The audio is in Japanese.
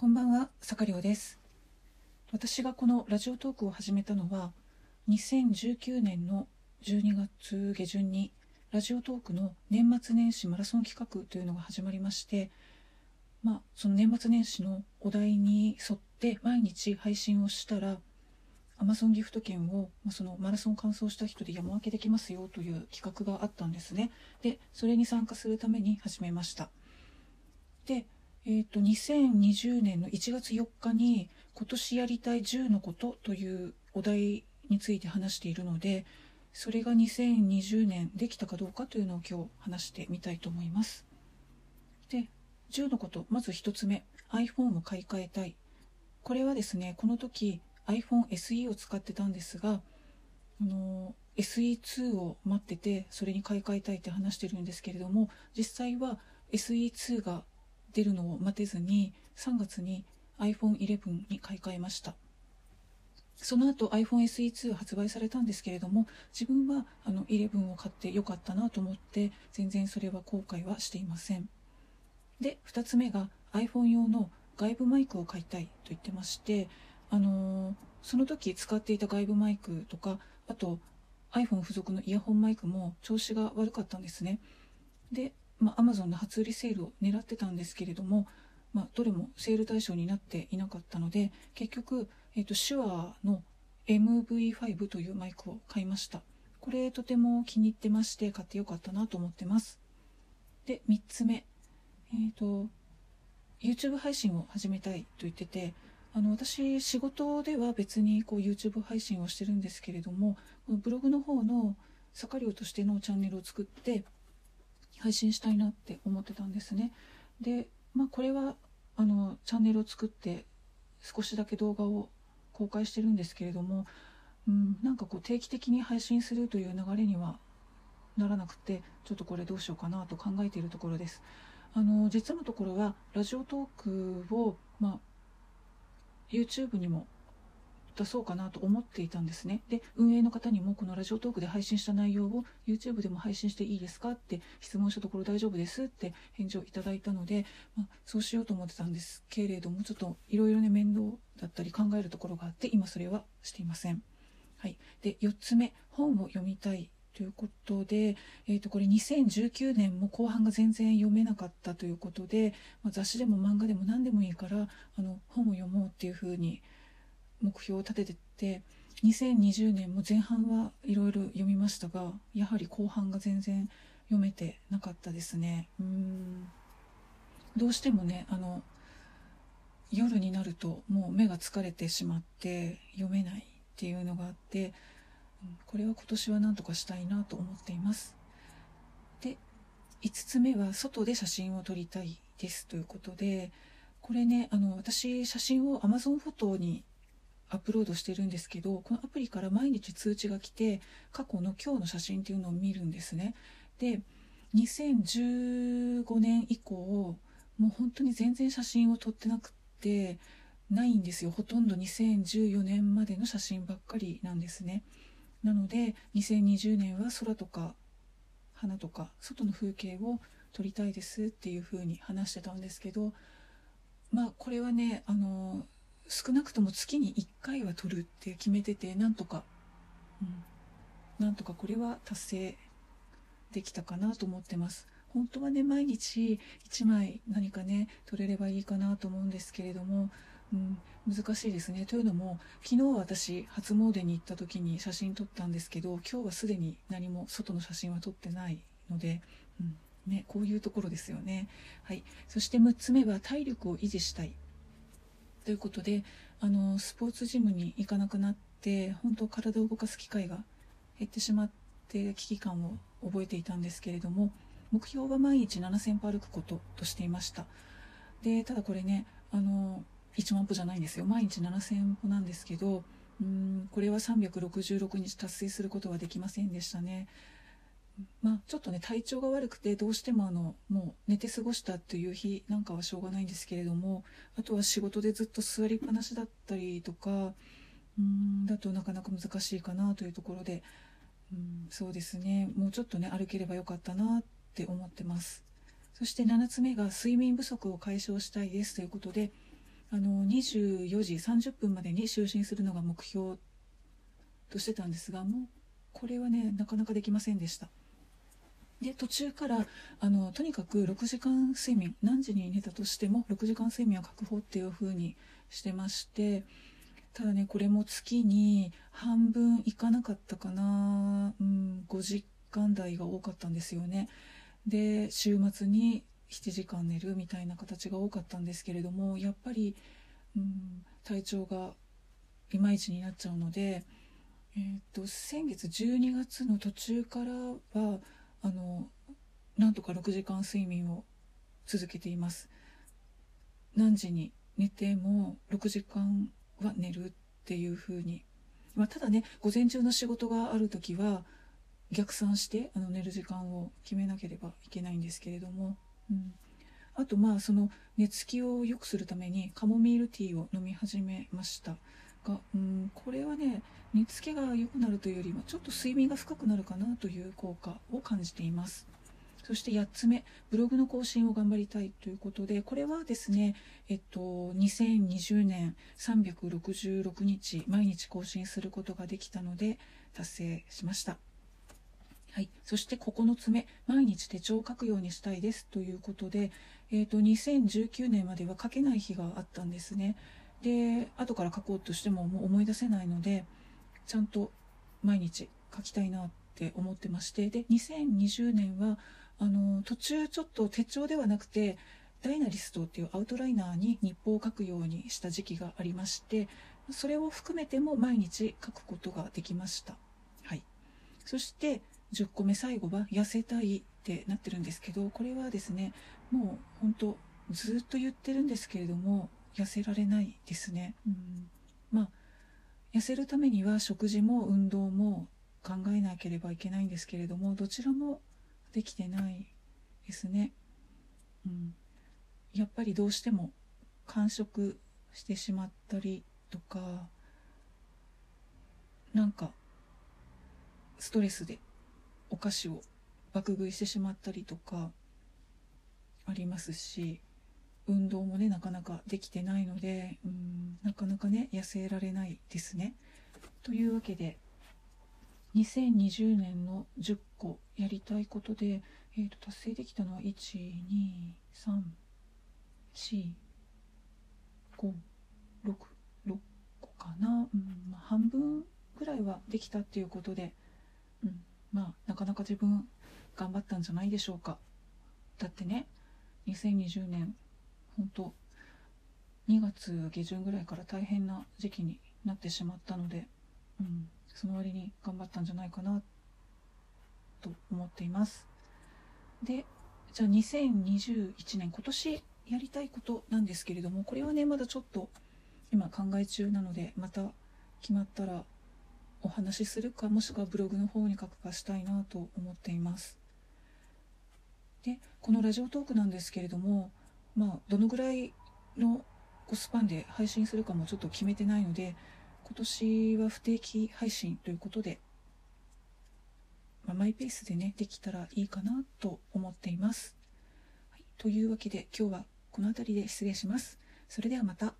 こんばんは、坂亮です。私がこのラジオトークを始めたのは、2019年の12月下旬に、ラジオトークの年末年始マラソン企画というのが始まりまして、まあ、その年末年始のお題に沿って毎日配信をしたら、Amazon ギフト券を、まあ、そのマラソン完走した人で山分けできますよという企画があったんですね。で、それに参加するために始めました。で、えー、と2020年の1月4日に今年やりたい10のことというお題について話しているのでそれが2020年できたかどうかというのを今日話してみたいと思います。で10のことまず1つ目 iPhone を買い替えたい。これはですねこの時 iPhone SE を使ってたんですがあの SE2 を待っててそれに買い替えたいって話してるんですけれども実際は SE2 が出るのを待てずに3月に iPhone11 に買い替えました。その後 iPhone SE2 発売されたんですけれども自分はあの11を買ってよかったなと思って全然それは後悔はしていません。で2つ目が iPhone 用の外部マイクを買いたいと言ってましてあのーその時使っていた外部マイクとかあと iPhone 付属のイヤホンマイクも調子が悪かったんですね。でまあ、Amazon の初売りセールを狙ってたんですけれども、まあ、どれもセール対象になっていなかったので結局、えー、と手話の MV5 というマイクを買いました。これとても気に入ってまして買ってよかったなと思ってます。で3つ目、えー、と YouTube 配信を始めたいと言っててあの私仕事では別にこう YouTube 配信をしてるんですけれどもこのブログの方の坂寮としてのチャンネルを作って配信したいなって思ってたんですね。で、まあ、これはあのチャンネルを作って少しだけ動画を公開してるんですけれども、うん、なんかこう定期的に配信するという流れにはならなくてちょっとこれどうしようかなと考えているところです。あの実のところはラジオトークを、まあ、YouTube にも出そうかなと思っていたんですね。で、運営の方にもこのラジオトークで配信した内容を YouTube でも配信していいですかって質問したところ大丈夫ですって返事をいただいたので、まあ、そうしようと思ってたんですけれども、ちょっといろいろね面倒だったり考えるところがあって、今それはしていません。はい。で、4つ目、本を読みたい。ということで、えー、とこれ2019年も後半が全然読めなかったということで、まあ、雑誌でも漫画でも何でもいいからあの本を読もうっていうふうに目標を立ててて2020年も前半はいろいろ読みましたがやはり後半が全然読めてなかったですね。うん。どうしてもねあの夜になるともう目が疲れてしまって読めないっていうのがあってこれは今年は何とかしたいなと思っています。で5つ目は外で写真を撮りたいですということでこれねあの私写真を Amazon フォトにアップロードしてるんですけどこのアプリから毎日通知が来て過去の今日の写真っていうのを見るんですね。で2015年以降もう本当に全然写真を撮ってなくてないんですよ。ほとんど2014年までの写真ばっかりなんですね。なので2020年は空とか花とか外の風景を撮りたいですっていう風に話してたんですけどまあこれはねあの少なくとも月に1回は取るって決めててなんとか、うん、なんとかこれは達成できたかなと思ってます。本当はね毎日1枚何かね取れればいいかなと思うんですけれども、うん、難しいですね。というのも昨日私初詣に行った時に写真撮ったんですけど今日はすでに何も外の写真は撮ってないので、うん。ね、こういうところですよね。はい。そして6つ目は体力を維持したい。ということであのスポーツジムに行かなくなって本当体を動かす機会が減ってしまって危機感を覚えていたんですけれども目標は毎日7000歩歩くこととしていました。でただこれねあの1万歩じゃないんですよ。毎日7000歩なんですけどうんこれは366日達成することはできませんでしたね。まあ、ちょっとね体調が悪くてどうしてもあのもう寝て過ごしたっていう日なんかはしょうがないんですけれどもあとは仕事でずっと座りっぱなしだったりとかうんだとなかなか難しいかなというところでうんそうですね。もうちょっとね歩ければよかったなって思ってます。そして7つ目が睡眠不足を解消したいですということであの24時30分までに就寝するのが目標としてたんですがもうこれはねなかなかできませんでした。で途中からあのとにかく6時間睡眠何時に寝たとしても6時間睡眠を確保っていう風にしてましてただねこれも月に半分いかなかったかな、うん、5時間台が多かったんですよね。で週末に7時間寝るみたいな形が多かったんですけれどもやっぱり、うん、体調がいまいちになっちゃうので、えー、っと先月12月の途中からはあのなんとか6時間睡眠を続けています。何時に寝ても6時間は寝るっていう風に。まあ、ただね午前中の仕事がある時は逆算してあの寝る時間を決めなければいけないんですけれども、うん、あとまあその寝つきを良くするためにカモミールティーを飲み始めました。が、うん、これはね寝つきが良くなるというよりもちょっと睡眠が深くなるかなという効果を感じています。そして8つ目ブログの更新を頑張りたいということでこれはですねえっと2020年366日毎日更新することができたので達成しました。はい、そして9つ目毎日手帳を書くようにしたいですということで、えーと、2019年までは書けない日があったんですね。で後から書こうとしてももう思い出せないのでちゃんと毎日書きたいなって思ってまして。で2020年はあの途中ちょっと手帳ではなくてダイナリストっていうアウトライナーに日報を書くようにした時期がありましてそれを含めても毎日書くことができました、はい、そして10個目最後は痩せたいってなってるんですけどこれはですねもう本当ずっと言ってるんですけれども痩せられないですね、うん、まあ痩せるためには食事も運動も考えなければいけないんですけれどもどちらもできてないですね。うん、やっぱりどうしても完食してしまったりとかなんかストレスでお菓子を爆食いしてしまったりとかありますし運動もねなかなかできてないのでうんなかなかね痩せられないですね。というわけで2020年の10個やりたいことで、えー、と達成できたのは1234566個かな、うんま、半分ぐらいはできたっていうことで、うん、まあなかなか自分頑張ったんじゃないでしょうかだってね2020年本当2月下旬ぐらいから大変な時期になってしまったので、うん、その割に頑張ったんじゃないかなと思っています。でじゃあ2021年今年やりたいことなんですけれどもこれはねまだちょっと今考え中なのでまた決まったらお話しするかもしくはブログの方に書くかしたいなと思っています。でこのラジオトークなんですけれどもまあどのぐらいのスパンで配信するかもちょっと決めてないので今年は不定期配信ということで、まあ、マイペースでねできたらいいかなと思っています、はい、というわけで今日はこの辺りで失礼します。それではまた。